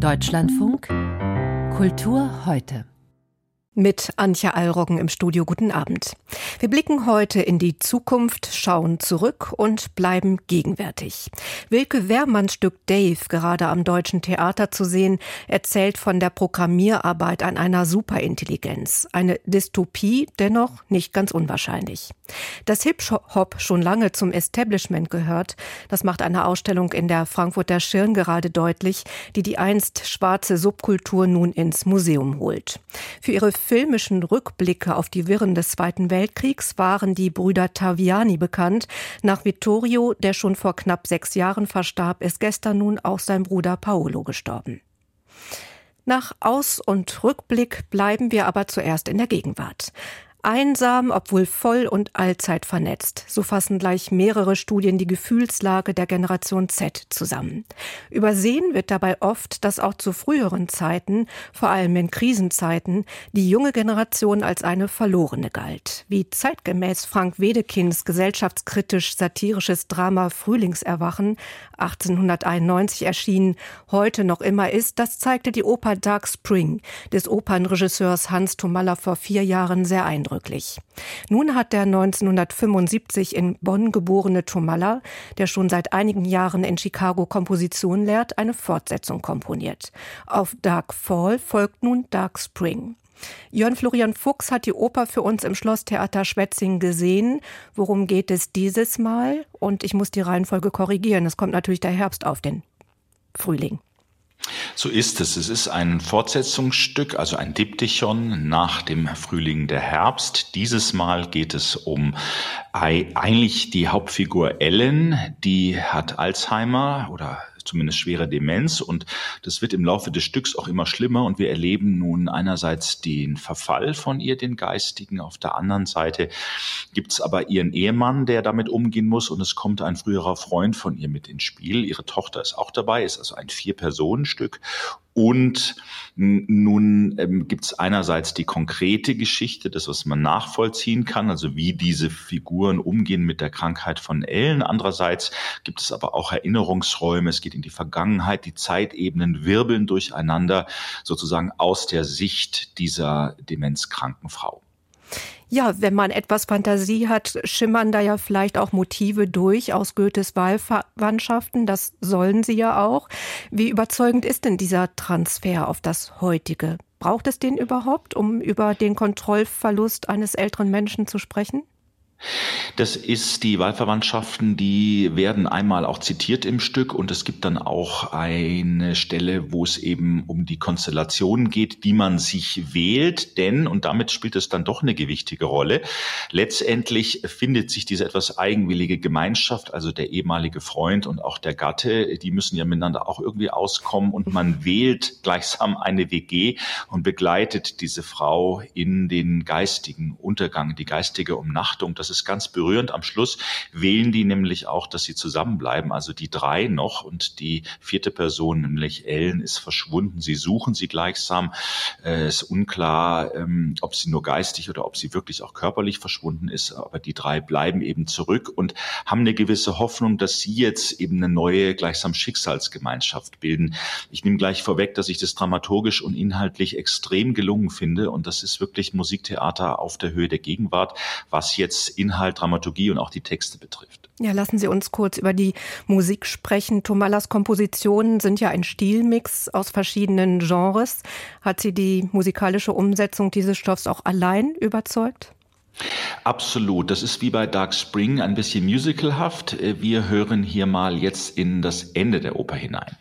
Deutschlandfunk Kultur heute mit Antje Allroggen im Studio. Guten Abend. Wir blicken heute in die Zukunft, schauen zurück und bleiben gegenwärtig. Wilke Wehrmanns Stück Dave, gerade am Deutschen Theater zu sehen, erzählt von der Programmierarbeit an einer Superintelligenz. Eine Dystopie, dennoch nicht ganz unwahrscheinlich. Dass Hip-Hop schon lange zum Establishment gehört, das macht eine Ausstellung in der Frankfurter Schirn gerade deutlich, die die einst schwarze Subkultur nun ins Museum holt. Für ihre filmischen Rückblicke auf die Wirren des Zweiten Weltkriegs waren die Brüder Taviani bekannt. Nach Vittorio, der schon vor knapp sechs Jahren verstarb, ist gestern nun auch sein Bruder Paolo gestorben. Nach Aus- und Rückblick bleiben wir aber zuerst in der Gegenwart. Einsam, obwohl voll und allzeit vernetzt. So fassen gleich mehrere Studien die Gefühlslage der Generation Z zusammen. Übersehen wird dabei oft, dass auch zu früheren Zeiten, vor allem in Krisenzeiten, die junge Generation als eine verlorene galt. Wie zeitgemäß Frank Wedekinds gesellschaftskritisch satirisches Drama Frühlingserwachen 1891 erschienen, heute noch immer ist, das zeigte die Oper Dark Spring des Opernregisseurs Hans Thomalla vor vier Jahren sehr eindrucksvoll eindrücklich. Nun hat der 1975 in Bonn geborene Tomalla, der schon seit einigen Jahren in Chicago Komposition lehrt, eine Fortsetzung komponiert. Auf Dark Fall folgt nun Dark Spring. Jörn Florian Fuchs hat die Oper für uns im Schlosstheater Schwetzing gesehen. Worum geht es dieses Mal? Und ich muss die Reihenfolge korrigieren. Es kommt natürlich der Herbst auf den Frühling. So ist es. Es ist ein Fortsetzungsstück, also ein Diptychon nach dem Frühling der Herbst. Dieses Mal geht es um eigentlich die Hauptfigur Ellen, die hat Alzheimer oder zumindest schwere Demenz. Und das wird im Laufe des Stücks auch immer schlimmer. Und wir erleben nun einerseits den Verfall von ihr, den Geistigen. Auf der anderen Seite gibt es aber ihren Ehemann, der damit umgehen muss. Und es kommt ein früherer Freund von ihr mit ins Spiel. Ihre Tochter ist auch dabei, ist also ein Vier-Personen-Stück. Und nun ähm, gibt es einerseits die konkrete Geschichte, das, was man nachvollziehen kann, also wie diese Figuren umgehen mit der Krankheit von Ellen. Andererseits gibt es aber auch Erinnerungsräume, es geht in die Vergangenheit, die Zeitebenen wirbeln durcheinander, sozusagen aus der Sicht dieser demenzkranken Frau. Ja, wenn man etwas Fantasie hat, schimmern da ja vielleicht auch Motive durch aus Goethes Wahlverwandtschaften. Das sollen sie ja auch. Wie überzeugend ist denn dieser Transfer auf das heutige? Braucht es den überhaupt, um über den Kontrollverlust eines älteren Menschen zu sprechen? Das ist die Wahlverwandtschaften, die werden einmal auch zitiert im Stück und es gibt dann auch eine Stelle, wo es eben um die Konstellationen geht, die man sich wählt, denn, und damit spielt es dann doch eine gewichtige Rolle, letztendlich findet sich diese etwas eigenwillige Gemeinschaft, also der ehemalige Freund und auch der Gatte, die müssen ja miteinander auch irgendwie auskommen und man wählt gleichsam eine WG und begleitet diese Frau in den geistigen Untergang, die geistige Umnachtung. Das ist ganz berührend. Am Schluss wählen die nämlich auch, dass sie zusammenbleiben, also die drei noch und die vierte Person, nämlich Ellen, ist verschwunden. Sie suchen sie gleichsam. Es äh, ist unklar, ähm, ob sie nur geistig oder ob sie wirklich auch körperlich verschwunden ist, aber die drei bleiben eben zurück und haben eine gewisse Hoffnung, dass sie jetzt eben eine neue, gleichsam Schicksalsgemeinschaft bilden. Ich nehme gleich vorweg, dass ich das dramaturgisch und inhaltlich extrem gelungen finde und das ist wirklich Musiktheater auf der Höhe der Gegenwart, was jetzt Inhalt, Dramaturgie und auch die Texte betrifft. Ja, lassen Sie uns kurz über die Musik sprechen. Tomalas Kompositionen sind ja ein Stilmix aus verschiedenen Genres. Hat Sie die musikalische Umsetzung dieses Stoffs auch allein überzeugt? Absolut. Das ist wie bei Dark Spring ein bisschen musicalhaft. Wir hören hier mal jetzt in das Ende der Oper hinein.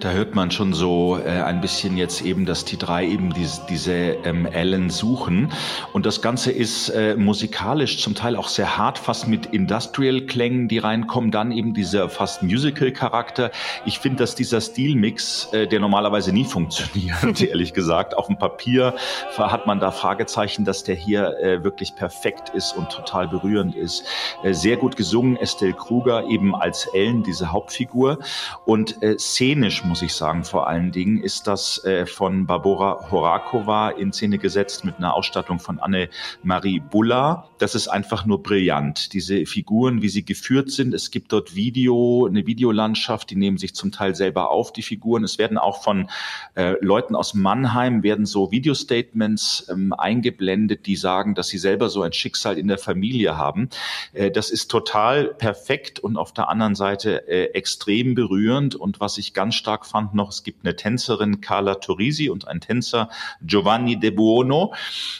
da hört man schon so äh, ein bisschen jetzt eben, dass die drei eben diese, diese ähm, Ellen suchen. Und das Ganze ist äh, musikalisch zum Teil auch sehr hart, fast mit Industrial-Klängen, die reinkommen. Dann eben dieser fast Musical-Charakter. Ich finde, dass dieser Stilmix, äh, der normalerweise nie funktioniert, ehrlich gesagt, auf dem Papier hat man da Fragezeichen, dass der hier äh, wirklich perfekt ist und total berührend ist. Äh, sehr gut gesungen, Estelle Kruger eben als Ellen, diese Hauptfigur. Und äh, szenisch muss ich sagen, vor allen Dingen ist das äh, von Barbora Horakova in Szene gesetzt mit einer Ausstattung von Anne-Marie Bulla. Das ist einfach nur brillant. Diese Figuren, wie sie geführt sind. Es gibt dort Video, eine Videolandschaft, die nehmen sich zum Teil selber auf, die Figuren. Es werden auch von äh, Leuten aus Mannheim, werden so Video-Statements ähm, eingeblendet, die sagen, dass sie selber so ein Schicksal in der Familie haben. Äh, das ist total perfekt und auf der anderen Seite äh, extrem berührend. Und was ich ganz stark fand noch, es gibt eine Tänzerin Carla Torisi und ein Tänzer Giovanni De Buono.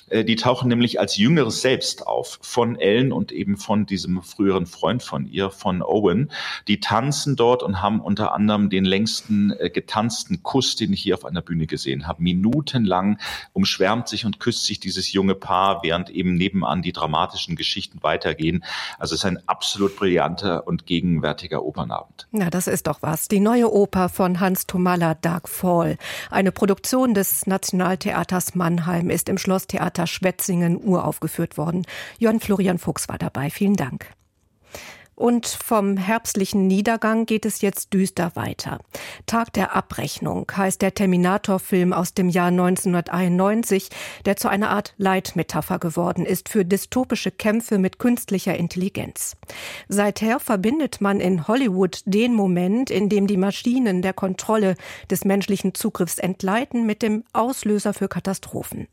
Äh, die tauchen nämlich als jüngeres Selbst auf von Ellen und eben von diesem früheren Freund von ihr, von Owen. Die tanzen dort und haben unter anderem den längsten äh, getanzten Kuss, den ich hier auf einer Bühne gesehen habe. Minutenlang umschwärmt sich und küsst sich dieses junge Paar, während eben nebenan die dramatischen Geschichten weitergehen. Also es ist ein absolut brillanter und gegenwärtiger Opernabend. Na, das ist doch was. Die neue Oper von Hans Tomalla, Dark Fall. Eine Produktion des Nationaltheaters Mannheim ist im Schlosstheater Schwetzingen uraufgeführt worden. Jörn Florian Fuchs war dabei. Vielen Dank. Und vom herbstlichen Niedergang geht es jetzt düster weiter. Tag der Abrechnung heißt der Terminator-Film aus dem Jahr 1991, der zu einer Art Leitmetapher geworden ist für dystopische Kämpfe mit künstlicher Intelligenz. Seither verbindet man in Hollywood den Moment, in dem die Maschinen der Kontrolle des menschlichen Zugriffs entleiten, mit dem Auslöser für Katastrophen.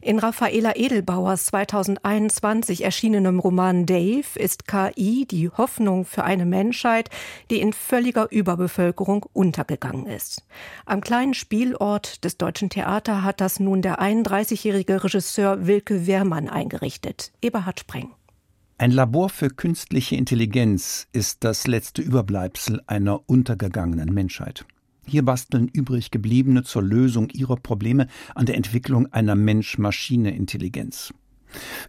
In Raffaela Edelbauers 2021 erschienenem Roman Dave ist KI die Hoffnung für eine Menschheit, die in völliger Überbevölkerung untergegangen ist. Am kleinen Spielort des Deutschen Theater hat das nun der 31-jährige Regisseur Wilke Wehrmann eingerichtet. Eberhard Spreng. Ein Labor für künstliche Intelligenz ist das letzte Überbleibsel einer untergegangenen Menschheit. Hier basteln übrig gebliebene zur Lösung ihrer Probleme an der Entwicklung einer Mensch-Maschine-Intelligenz.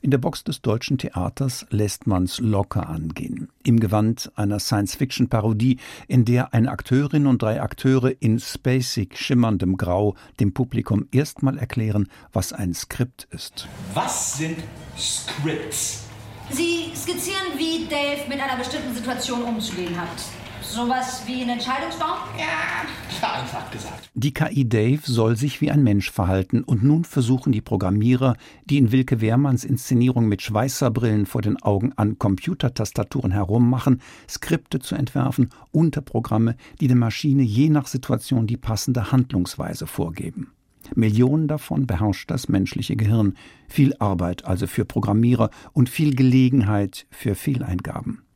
In der Box des deutschen Theaters lässt man's locker angehen. Im Gewand einer Science-Fiction-Parodie, in der eine Akteurin und drei Akteure in spacig schimmerndem Grau dem Publikum erstmal erklären, was ein Skript ist. Was sind Scripts? Sie skizzieren, wie Dave mit einer bestimmten Situation umzugehen hat. Sowas wie ein Entscheidungsbaum? Ja, vereinfacht gesagt. Die KI Dave soll sich wie ein Mensch verhalten und nun versuchen die Programmierer, die in Wilke Wehrmanns Inszenierung mit Schweißerbrillen vor den Augen an Computertastaturen herummachen, Skripte zu entwerfen, Unterprogramme, die der Maschine je nach Situation die passende Handlungsweise vorgeben. Millionen davon beherrscht das menschliche Gehirn. Viel Arbeit also für Programmierer und viel Gelegenheit für Fehleingaben.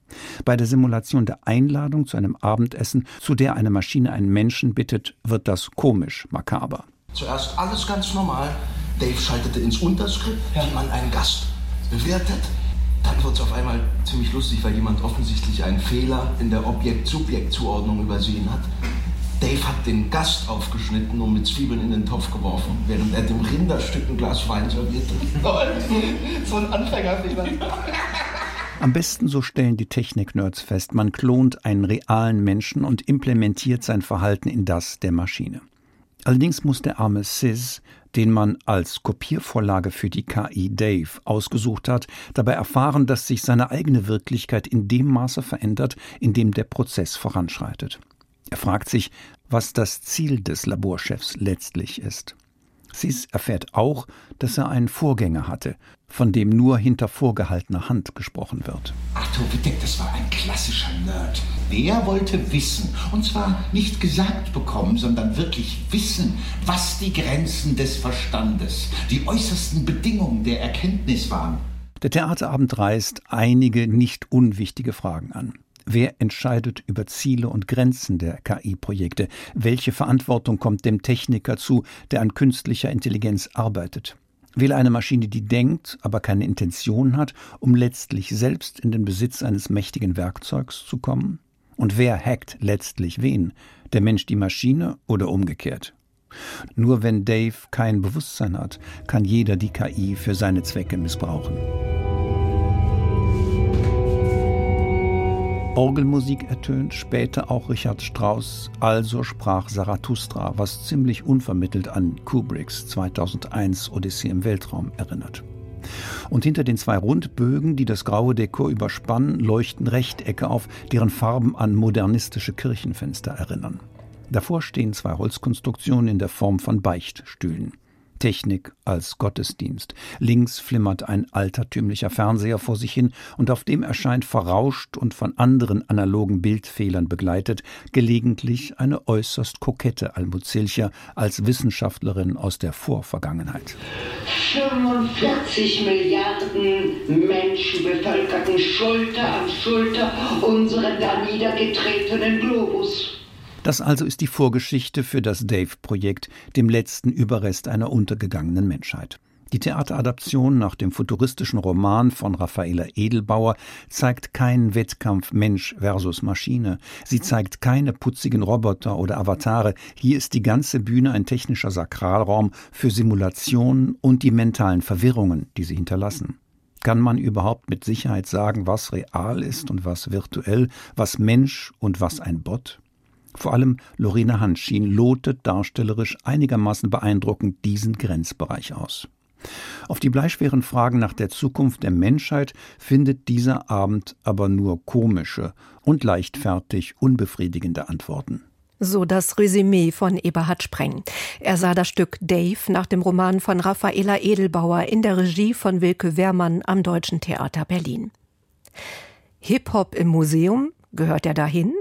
Bei der Simulation der Einladung zu einem Abendessen, zu der eine Maschine einen Menschen bittet, wird das komisch makaber. Zuerst alles ganz normal. Dave schaltete ins Unterskript, ja. wie man einen Gast bewertet. Dann wird es auf einmal ziemlich lustig, weil jemand offensichtlich einen Fehler in der Objekt-Subjekt-Zuordnung übersehen hat. Dave hat den Gast aufgeschnitten und mit Zwiebeln in den Topf geworfen, während er dem Rinderstück ein Glas Wein servierte. so ein Anfängerfehler. Am besten, so stellen die Technik-Nerds fest, man klont einen realen Menschen und implementiert sein Verhalten in das der Maschine. Allerdings muss der arme Sis, den man als Kopiervorlage für die KI Dave ausgesucht hat, dabei erfahren, dass sich seine eigene Wirklichkeit in dem Maße verändert, in dem der Prozess voranschreitet. Er fragt sich, was das Ziel des Laborchefs letztlich ist. Sis erfährt auch, dass er einen Vorgänger hatte, von dem nur hinter vorgehaltener Hand gesprochen wird. Arthur Wittek, das war ein klassischer Nerd. Der wollte wissen, und zwar nicht gesagt bekommen, sondern wirklich wissen, was die Grenzen des Verstandes, die äußersten Bedingungen der Erkenntnis waren. Der Theaterabend reißt einige nicht unwichtige Fragen an. Wer entscheidet über Ziele und Grenzen der KI-Projekte? Welche Verantwortung kommt dem Techniker zu, der an künstlicher Intelligenz arbeitet? Will eine Maschine, die denkt, aber keine Intention hat, um letztlich selbst in den Besitz eines mächtigen Werkzeugs zu kommen? Und wer hackt letztlich wen? Der Mensch die Maschine oder umgekehrt? Nur wenn Dave kein Bewusstsein hat, kann jeder die KI für seine Zwecke missbrauchen. Orgelmusik ertönt, später auch Richard Strauss, also sprach Zarathustra, was ziemlich unvermittelt an Kubricks 2001 Odyssee im Weltraum erinnert. Und hinter den zwei Rundbögen, die das graue Dekor überspannen, leuchten Rechtecke auf, deren Farben an modernistische Kirchenfenster erinnern. Davor stehen zwei Holzkonstruktionen in der Form von Beichtstühlen. Technik als Gottesdienst. Links flimmert ein altertümlicher Fernseher vor sich hin und auf dem erscheint verrauscht und von anderen analogen Bildfehlern begleitet gelegentlich eine äußerst kokette Almuzilcher als Wissenschaftlerin aus der Vorvergangenheit. 45 Milliarden Menschen bevölkerten Schulter an Schulter unseren da niedergetretenen Globus. Das also ist die Vorgeschichte für das Dave-Projekt, dem letzten Überrest einer untergegangenen Menschheit. Die Theateradaption nach dem futuristischen Roman von Raffaella Edelbauer zeigt keinen Wettkampf Mensch versus Maschine. Sie zeigt keine putzigen Roboter oder Avatare. Hier ist die ganze Bühne ein technischer Sakralraum für Simulationen und die mentalen Verwirrungen, die sie hinterlassen. Kann man überhaupt mit Sicherheit sagen, was real ist und was virtuell, was Mensch und was ein Bot? Vor allem Lorena Hanschin lotet darstellerisch einigermaßen beeindruckend diesen Grenzbereich aus. Auf die bleischweren Fragen nach der Zukunft der Menschheit findet dieser Abend aber nur komische und leichtfertig unbefriedigende Antworten. So das Resümee von Eberhard Spreng. Er sah das Stück Dave nach dem Roman von Raffaela Edelbauer in der Regie von Wilke Wehrmann am Deutschen Theater Berlin. Hip-Hop im Museum gehört er dahin?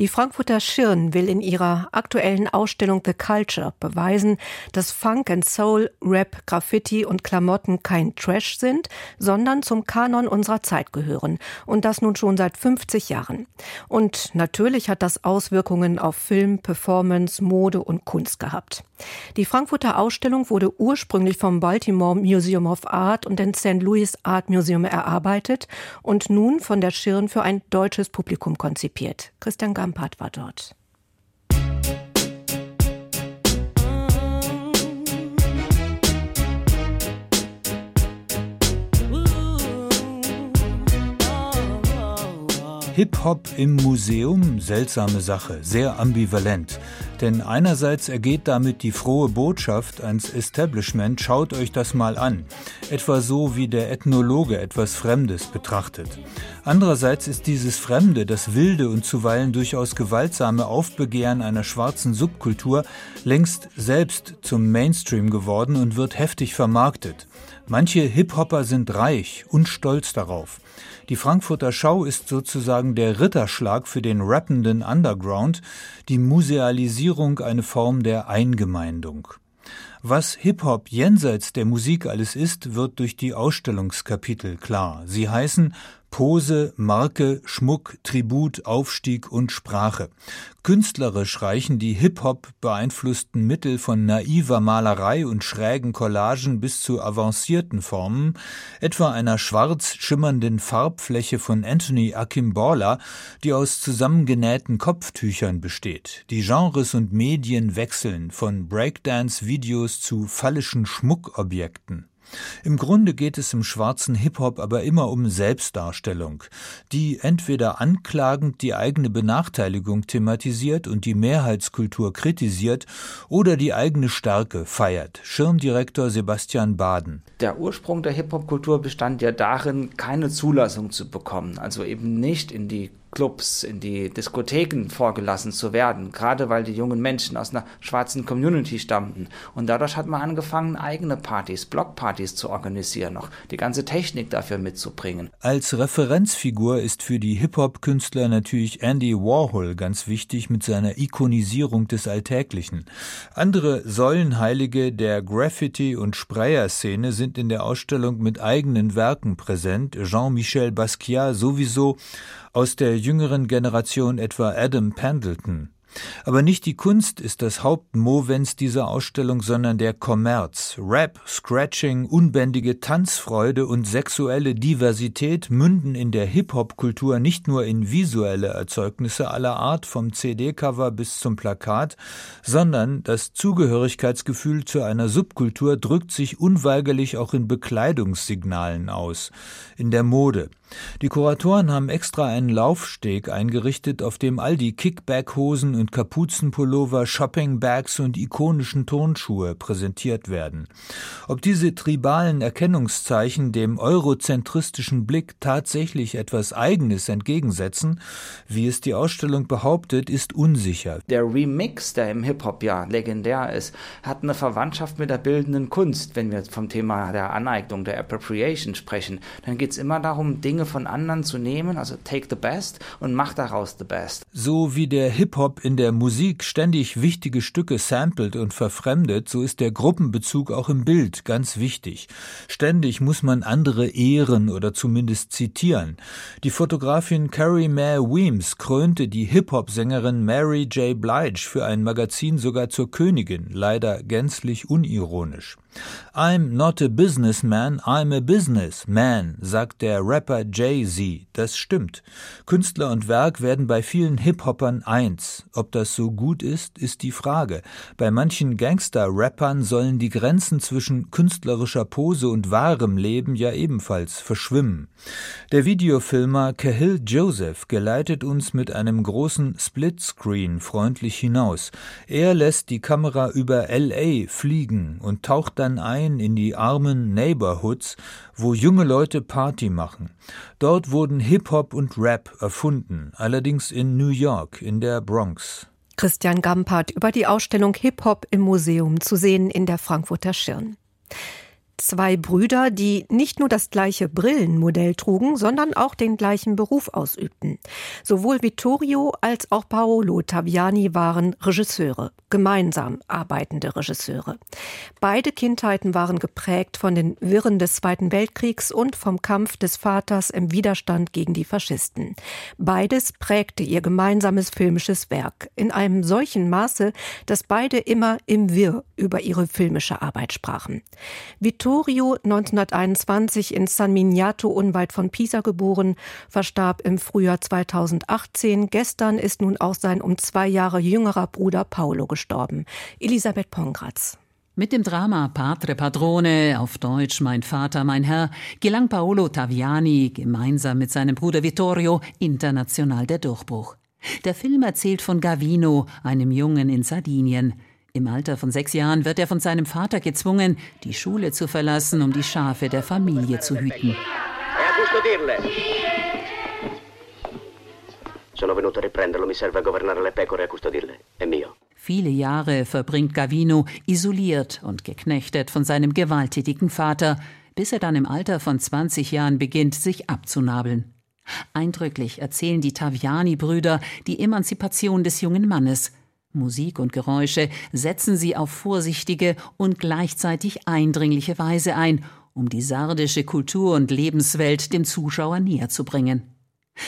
Die Frankfurter Schirn will in ihrer aktuellen Ausstellung The Culture beweisen, dass Funk and Soul, Rap, Graffiti und Klamotten kein Trash sind, sondern zum Kanon unserer Zeit gehören. Und das nun schon seit 50 Jahren. Und natürlich hat das Auswirkungen auf Film, Performance, Mode und Kunst gehabt. Die Frankfurter Ausstellung wurde ursprünglich vom Baltimore Museum of Art und dem St. Louis Art Museum erarbeitet und nun von der Schirn für ein deutsches Publikum konzipiert. Christian Gampard war dort. Hip-Hop im Museum, seltsame Sache, sehr ambivalent. Denn einerseits ergeht damit die frohe Botschaft ans Establishment, schaut euch das mal an. Etwa so wie der Ethnologe etwas Fremdes betrachtet. Andererseits ist dieses Fremde, das wilde und zuweilen durchaus gewaltsame Aufbegehren einer schwarzen Subkultur längst selbst zum Mainstream geworden und wird heftig vermarktet. Manche Hip-Hopper sind reich und stolz darauf. Die Frankfurter Schau ist sozusagen der Ritterschlag für den rappenden Underground, die Musealisierung eine Form der Eingemeindung. Was Hip-Hop jenseits der Musik alles ist, wird durch die Ausstellungskapitel klar. Sie heißen Pose, Marke, Schmuck, Tribut, Aufstieg und Sprache. Künstlerisch reichen die Hip-Hop beeinflussten Mittel von naiver Malerei und schrägen Collagen bis zu avancierten Formen, etwa einer schwarz schimmernden Farbfläche von Anthony Akimbola, die aus zusammengenähten Kopftüchern besteht. Die Genres und Medien wechseln von Breakdance-Videos zu fallischen Schmuckobjekten. Im Grunde geht es im schwarzen Hip-Hop aber immer um Selbstdarstellung, die entweder anklagend die eigene Benachteiligung thematisiert und die Mehrheitskultur kritisiert oder die eigene Stärke feiert. Schirmdirektor Sebastian Baden. Der Ursprung der Hip-Hop-Kultur bestand ja darin, keine Zulassung zu bekommen, also eben nicht in die Clubs, in die Diskotheken vorgelassen zu werden, gerade weil die jungen Menschen aus einer schwarzen Community stammten. Und dadurch hat man angefangen, eigene Partys, Blockpartys zu organisieren, noch die ganze Technik dafür mitzubringen. Als Referenzfigur ist für die Hip-Hop-Künstler natürlich Andy Warhol ganz wichtig mit seiner Ikonisierung des Alltäglichen. Andere Säulenheilige der Graffiti- und Sprayer-Szene sind in der Ausstellung mit eigenen Werken präsent. Jean-Michel Basquiat sowieso, aus der jüngeren Generation etwa Adam Pendleton. Aber nicht die Kunst ist das Hauptmovens dieser Ausstellung, sondern der Kommerz. Rap, Scratching, unbändige Tanzfreude und sexuelle Diversität münden in der Hip-Hop-Kultur nicht nur in visuelle Erzeugnisse aller Art, vom CD-Cover bis zum Plakat, sondern das Zugehörigkeitsgefühl zu einer Subkultur drückt sich unweigerlich auch in Bekleidungssignalen aus, in der Mode. Die Kuratoren haben extra einen Laufsteg eingerichtet, auf dem all die Kickback-Hosen und Kapuzenpullover, Shoppingbags und ikonischen Turnschuhe präsentiert werden. Ob diese tribalen Erkennungszeichen dem eurozentristischen Blick tatsächlich etwas Eigenes entgegensetzen, wie es die Ausstellung behauptet, ist unsicher. Der Remix, der im Hip-Hop ja legendär ist, hat eine Verwandtschaft mit der bildenden Kunst. Wenn wir vom Thema der Aneignung, der Appropriation sprechen, dann geht es immer darum, Dinge Dinge von anderen zu nehmen, also take the best und mach daraus the best. So wie der Hip-Hop in der Musik ständig wichtige Stücke samplet und verfremdet, so ist der Gruppenbezug auch im Bild ganz wichtig. Ständig muss man andere ehren oder zumindest zitieren. Die Fotografin Carrie Mae Weems krönte die Hip-Hop-Sängerin Mary J. Blige für ein Magazin sogar zur Königin, leider gänzlich unironisch. I'm not a businessman, I'm a businessman, sagt der Rapper Jay-Z. Das stimmt. Künstler und Werk werden bei vielen Hip-Hoppern eins. Ob das so gut ist, ist die Frage. Bei manchen Gangster-Rappern sollen die Grenzen zwischen künstlerischer Pose und wahrem Leben ja ebenfalls verschwimmen. Der Videofilmer Cahill Joseph geleitet uns mit einem großen Splitscreen freundlich hinaus. Er lässt die Kamera über LA fliegen und taucht dann ein in die armen Neighborhoods, wo junge Leute Party machen. Dort wurden Hip-Hop und Rap erfunden, allerdings in New York, in der Bronx. Christian Gampert über die Ausstellung Hip-Hop im Museum zu sehen in der Frankfurter Schirn. Zwei Brüder, die nicht nur das gleiche Brillenmodell trugen, sondern auch den gleichen Beruf ausübten. Sowohl Vittorio als auch Paolo Taviani waren Regisseure, gemeinsam arbeitende Regisseure. Beide Kindheiten waren geprägt von den Wirren des Zweiten Weltkriegs und vom Kampf des Vaters im Widerstand gegen die Faschisten. Beides prägte ihr gemeinsames filmisches Werk in einem solchen Maße, dass beide immer im Wirr über ihre filmische Arbeit sprachen. Vittorio Vittorio, 1921 in San Miniato unweit von Pisa geboren, verstarb im Frühjahr 2018. Gestern ist nun auch sein um zwei Jahre jüngerer Bruder Paolo gestorben. Elisabeth Pongratz. Mit dem Drama Padre Padrone, auf Deutsch Mein Vater, mein Herr, gelang Paolo Taviani gemeinsam mit seinem Bruder Vittorio international der Durchbruch. Der Film erzählt von Gavino, einem Jungen in Sardinien. Im Alter von sechs Jahren wird er von seinem Vater gezwungen, die Schule zu verlassen, um die Schafe der Familie zu hüten. Viele Jahre verbringt Gavino isoliert und geknechtet von seinem gewalttätigen Vater, bis er dann im Alter von 20 Jahren beginnt, sich abzunabeln. Eindrücklich erzählen die Taviani-Brüder die Emanzipation des jungen Mannes – Musik und Geräusche setzen sie auf vorsichtige und gleichzeitig eindringliche Weise ein, um die sardische Kultur und Lebenswelt dem Zuschauer näher zu bringen.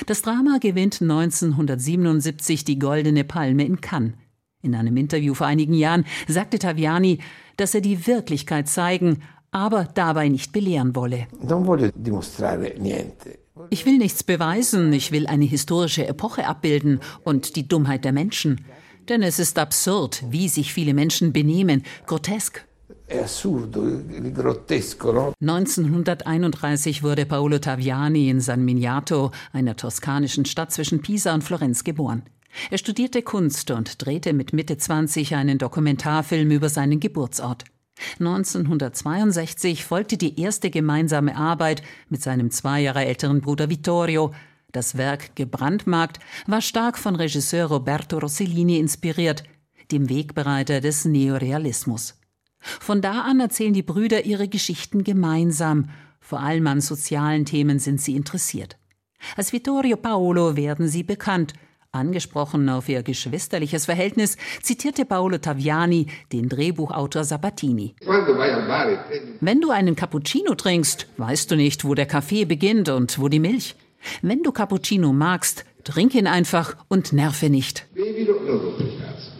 Das Drama gewinnt 1977 die Goldene Palme in Cannes. In einem Interview vor einigen Jahren sagte Taviani, dass er die Wirklichkeit zeigen, aber dabei nicht belehren wolle. Ich will nichts beweisen, ich will eine historische Epoche abbilden und die Dummheit der Menschen. Denn es ist absurd, wie sich viele Menschen benehmen, grotesk. 1931 wurde Paolo Taviani in San Miniato, einer toskanischen Stadt zwischen Pisa und Florenz, geboren. Er studierte Kunst und drehte mit Mitte 20 einen Dokumentarfilm über seinen Geburtsort. 1962 folgte die erste gemeinsame Arbeit mit seinem zwei Jahre älteren Bruder Vittorio, das Werk gebrandmarkt war stark von Regisseur Roberto Rossellini inspiriert, dem Wegbereiter des Neorealismus. Von da an erzählen die Brüder ihre Geschichten gemeinsam, vor allem an sozialen Themen sind sie interessiert. Als Vittorio Paolo werden sie bekannt. Angesprochen auf ihr geschwisterliches Verhältnis, zitierte Paolo Taviani den Drehbuchautor Sabatini. Wenn du einen Cappuccino trinkst, weißt du nicht, wo der Kaffee beginnt und wo die Milch. Wenn du Cappuccino magst, trink ihn einfach und nerve nicht.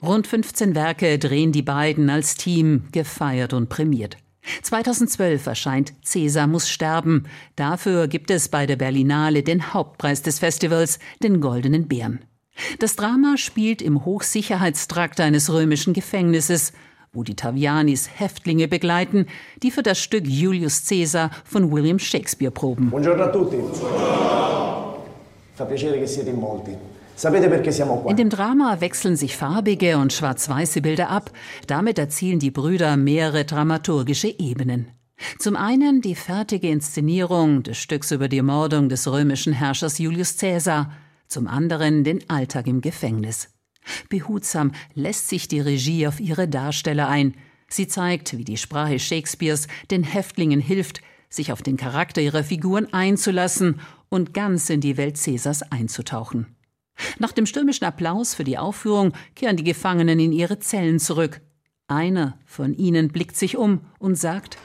Rund 15 Werke drehen die beiden als Team, gefeiert und prämiert. 2012 erscheint Cäsar muss sterben. Dafür gibt es bei der Berlinale den Hauptpreis des Festivals, den Goldenen Bären. Das Drama spielt im Hochsicherheitstrakt eines römischen Gefängnisses, wo die Tavianis Häftlinge begleiten, die für das Stück Julius Caesar von William Shakespeare proben. Buongiorno a tutti. Fa piacere che siete in molti. In dem Drama wechseln sich farbige und schwarz-weiße Bilder ab. Damit erzielen die Brüder mehrere dramaturgische Ebenen. Zum einen die fertige Inszenierung des Stücks über die Ermordung des römischen Herrschers Julius Caesar, zum anderen den Alltag im Gefängnis. Behutsam lässt sich die Regie auf ihre Darsteller ein. Sie zeigt, wie die Sprache Shakespeares den Häftlingen hilft, sich auf den Charakter ihrer Figuren einzulassen und ganz in die Welt Caesars einzutauchen. Nach dem stürmischen Applaus für die Aufführung kehren die Gefangenen in ihre Zellen zurück. Einer von ihnen blickt sich um und sagt,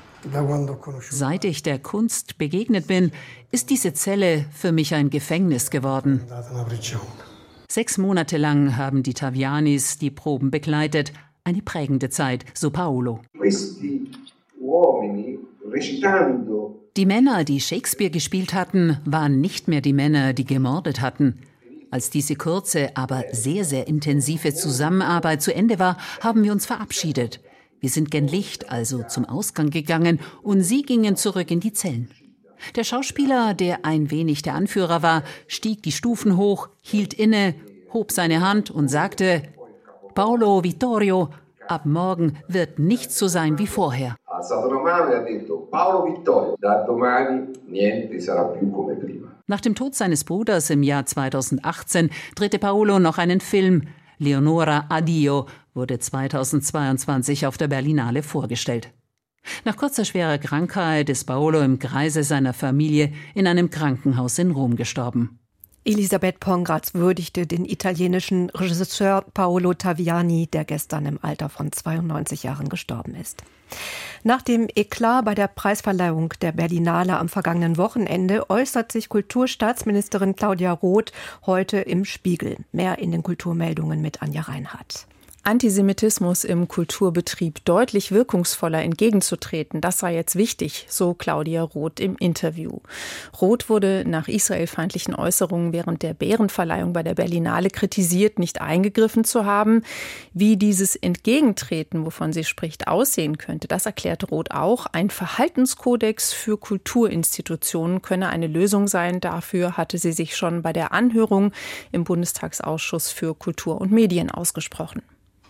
Seit ich der Kunst begegnet bin, ist diese Zelle für mich ein Gefängnis geworden. Sechs Monate lang haben die Tavianis die Proben begleitet. Eine prägende Zeit, so Paolo. Die Männer, die Shakespeare gespielt hatten, waren nicht mehr die Männer, die gemordet hatten. Als diese kurze, aber sehr, sehr intensive Zusammenarbeit zu Ende war, haben wir uns verabschiedet. Wir sind gen Licht, also zum Ausgang gegangen, und sie gingen zurück in die Zellen. Der Schauspieler, der ein wenig der Anführer war, stieg die Stufen hoch, hielt inne, hob seine Hand und sagte Paolo Vittorio, ab morgen wird nichts so sein wie vorher. Nach dem Tod seines Bruders im Jahr 2018 drehte Paolo noch einen Film. Leonora Addio wurde 2022 auf der Berlinale vorgestellt. Nach kurzer schwerer Krankheit ist Paolo im Kreise seiner Familie in einem Krankenhaus in Rom gestorben. Elisabeth Pongratz würdigte den italienischen Regisseur Paolo Taviani, der gestern im Alter von 92 Jahren gestorben ist. Nach dem Eklat bei der Preisverleihung der Berlinale am vergangenen Wochenende äußert sich Kulturstaatsministerin Claudia Roth heute im Spiegel. Mehr in den Kulturmeldungen mit Anja Reinhardt. Antisemitismus im Kulturbetrieb deutlich wirkungsvoller entgegenzutreten. Das sei jetzt wichtig, so Claudia Roth im Interview. Roth wurde nach israelfeindlichen Äußerungen während der Bärenverleihung bei der Berlinale kritisiert, nicht eingegriffen zu haben. Wie dieses Entgegentreten, wovon sie spricht, aussehen könnte, das erklärt Roth auch. Ein Verhaltenskodex für Kulturinstitutionen könne eine Lösung sein. Dafür hatte sie sich schon bei der Anhörung im Bundestagsausschuss für Kultur und Medien ausgesprochen.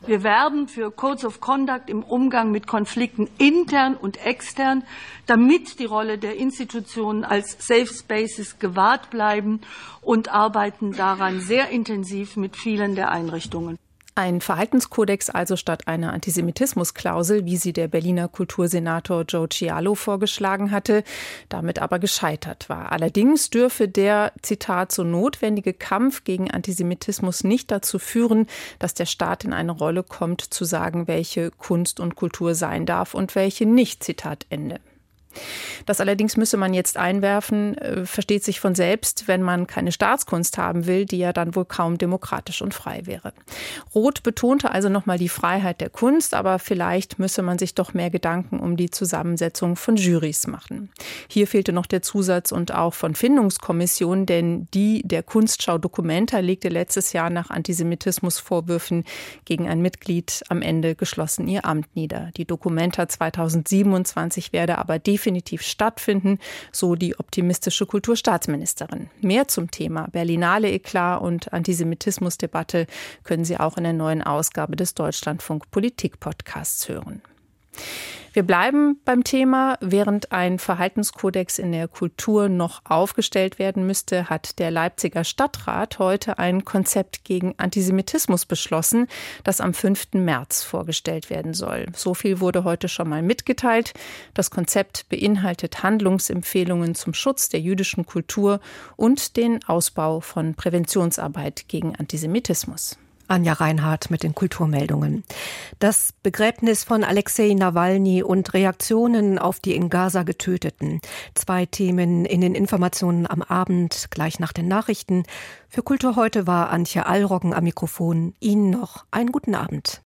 Wir werben für Codes of Conduct im Umgang mit Konflikten intern und extern, damit die Rolle der Institutionen als Safe Spaces gewahrt bleiben und arbeiten daran sehr intensiv mit vielen der Einrichtungen. Ein Verhaltenskodex also statt einer Antisemitismusklausel, wie sie der Berliner Kultursenator Joe Cialo vorgeschlagen hatte, damit aber gescheitert war. Allerdings dürfe der, Zitat, so notwendige Kampf gegen Antisemitismus nicht dazu führen, dass der Staat in eine Rolle kommt, zu sagen, welche Kunst und Kultur sein darf und welche nicht, Zitat Ende. Das allerdings müsse man jetzt einwerfen, äh, versteht sich von selbst, wenn man keine Staatskunst haben will, die ja dann wohl kaum demokratisch und frei wäre. Roth betonte also nochmal die Freiheit der Kunst, aber vielleicht müsse man sich doch mehr Gedanken um die Zusammensetzung von Jurys machen. Hier fehlte noch der Zusatz und auch von Findungskommissionen, denn die der Kunstschau Documenta legte letztes Jahr nach Antisemitismusvorwürfen gegen ein Mitglied am Ende geschlossen ihr Amt nieder. Die Documenta 2027 werde aber definitiv definitiv stattfinden, so die optimistische Kulturstaatsministerin. Mehr zum Thema Berlinale Eklat und Antisemitismusdebatte können Sie auch in der neuen Ausgabe des Deutschlandfunk Politik Podcasts hören. Wir bleiben beim Thema. Während ein Verhaltenskodex in der Kultur noch aufgestellt werden müsste, hat der Leipziger Stadtrat heute ein Konzept gegen Antisemitismus beschlossen, das am 5. März vorgestellt werden soll. So viel wurde heute schon mal mitgeteilt. Das Konzept beinhaltet Handlungsempfehlungen zum Schutz der jüdischen Kultur und den Ausbau von Präventionsarbeit gegen Antisemitismus. Anja Reinhardt mit den Kulturmeldungen. Das Begräbnis von Alexei Nawalny und Reaktionen auf die in Gaza Getöteten. Zwei Themen in den Informationen am Abend, gleich nach den Nachrichten. Für Kultur heute war Antje Allroggen am Mikrofon. Ihnen noch einen guten Abend.